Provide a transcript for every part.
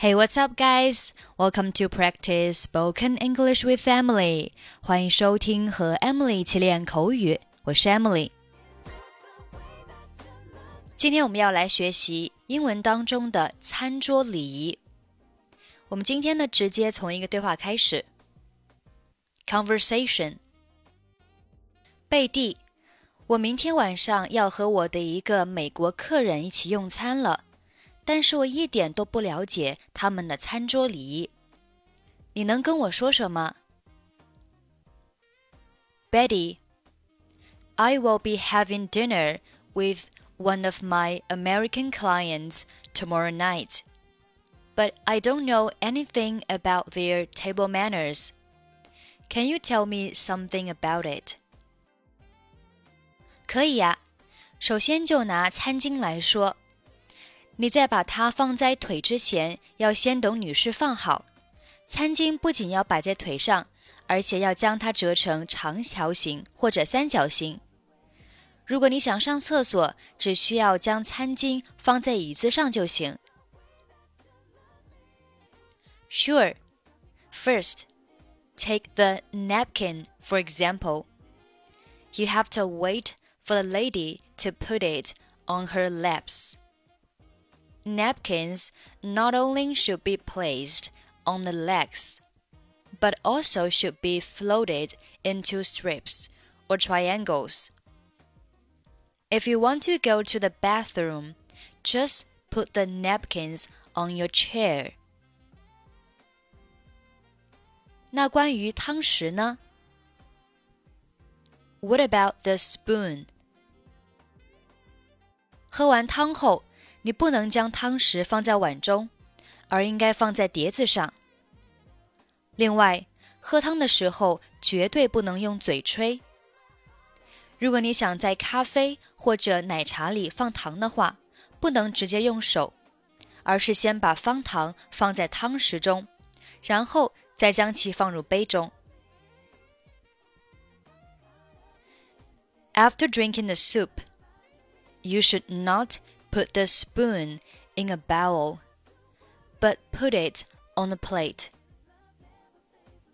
Hey, what's up, guys? Welcome to practice spoken English with Emily. 欢迎收听和 Emily 一起练口语。我是 Emily。今天我们要来学习英文当中的餐桌礼仪。我们今天呢，直接从一个对话开始。Conversation。贝蒂，我明天晚上要和我的一个美国客人一起用餐了。但是我一点都不了解他们的餐桌礼仪，你能跟我说说吗？Betty, I will be having dinner with one of my American clients tomorrow night, but I don't know anything about their table manners. Can you tell me something about it? 可以呀，首先就拿餐巾来说。 你在把它放在腿之前，要先等女士放好。餐巾不仅要摆在腿上，而且要将它折成长条形或者三角形。如果你想上厕所，只需要将餐巾放在椅子上就行。Sure. First, take the napkin for example. You have to wait for the lady to put it on her laps napkins not only should be placed on the legs, but also should be folded into strips or triangles. If you want to go to the bathroom, just put the napkins on your chair. 那关于汤匙呢？What about the spoon? 喝完汤后， 你不能将汤匙放在碗中，而应该放在碟子上。另外，喝汤的时候绝对不能用嘴吹。如果你想在咖啡或者奶茶里放糖的话，不能直接用手，而是先把方糖放在汤匙中，然后再将其放入杯中。After drinking the soup, you should not put the spoon in a bowl, but put it on a plate.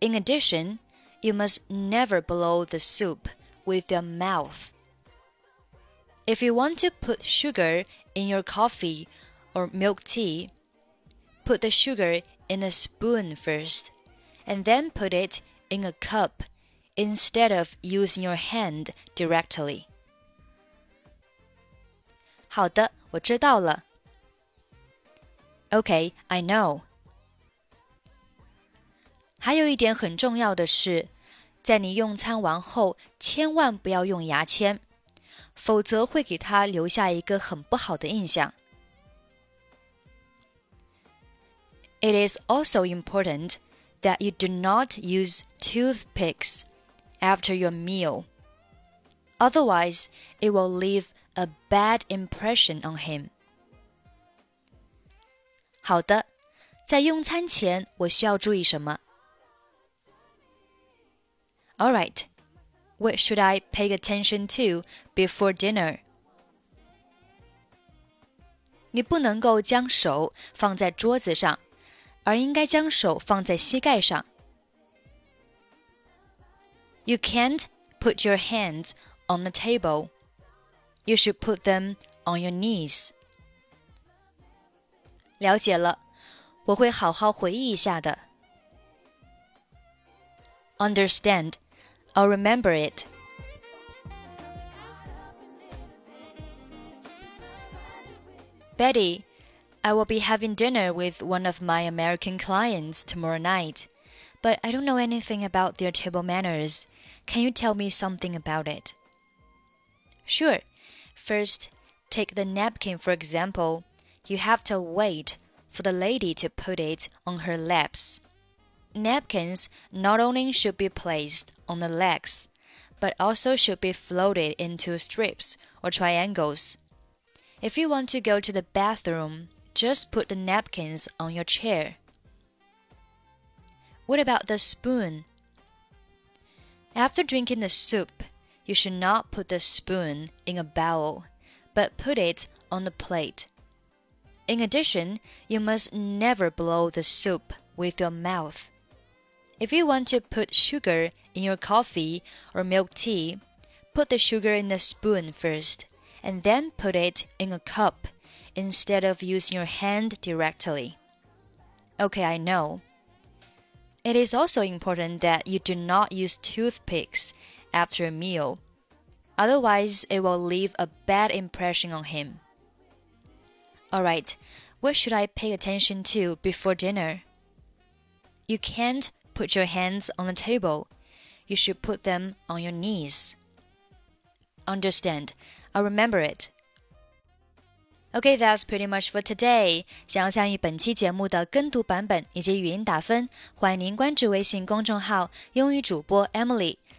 In addition, you must never blow the soup with your mouth. If you want to put sugar in your coffee or milk tea, put the sugar in a spoon first, and then put it in a cup instead of using your hand directly. 好的，我知道了。Okay, I know. 还有一点很重要的是，在你用餐完后，千万不要用牙签，否则会给他留下一个很不好的印象。It is also important that you do not use toothpicks after your meal. Otherwise, it will leave a bad impression on him. 好的，在用餐前我需要注意什么？All right, what should I pay attention to before dinner? 你不能够将手放在桌子上，而应该将手放在膝盖上。You can't put your hands on the table you should put them on your knees. 了解了，我会好好回忆一下的。Understand, I'll remember it. Betty, I will be having dinner with one of my American clients tomorrow night, but I don't know anything about their table manners. Can you tell me something about it? Sure. First, take the napkin for example. You have to wait for the lady to put it on her laps. Napkins not only should be placed on the legs, but also should be folded into strips or triangles. If you want to go to the bathroom, just put the napkins on your chair. What about the spoon? After drinking the soup, you should not put the spoon in a bowl, but put it on the plate. In addition, you must never blow the soup with your mouth. If you want to put sugar in your coffee or milk tea, put the sugar in a spoon first and then put it in a cup instead of using your hand directly. Okay, I know. It is also important that you do not use toothpicks after a meal. Otherwise, it will leave a bad impression on him. Alright, what should I pay attention to before dinner? You can't put your hands on the table. You should put them on your knees. Understand. I'll remember it. Okay, that's pretty much for today. 想要参与本期节目的跟读版本以及语音打分，欢迎您关注微信公众号“英语主播 Emily”。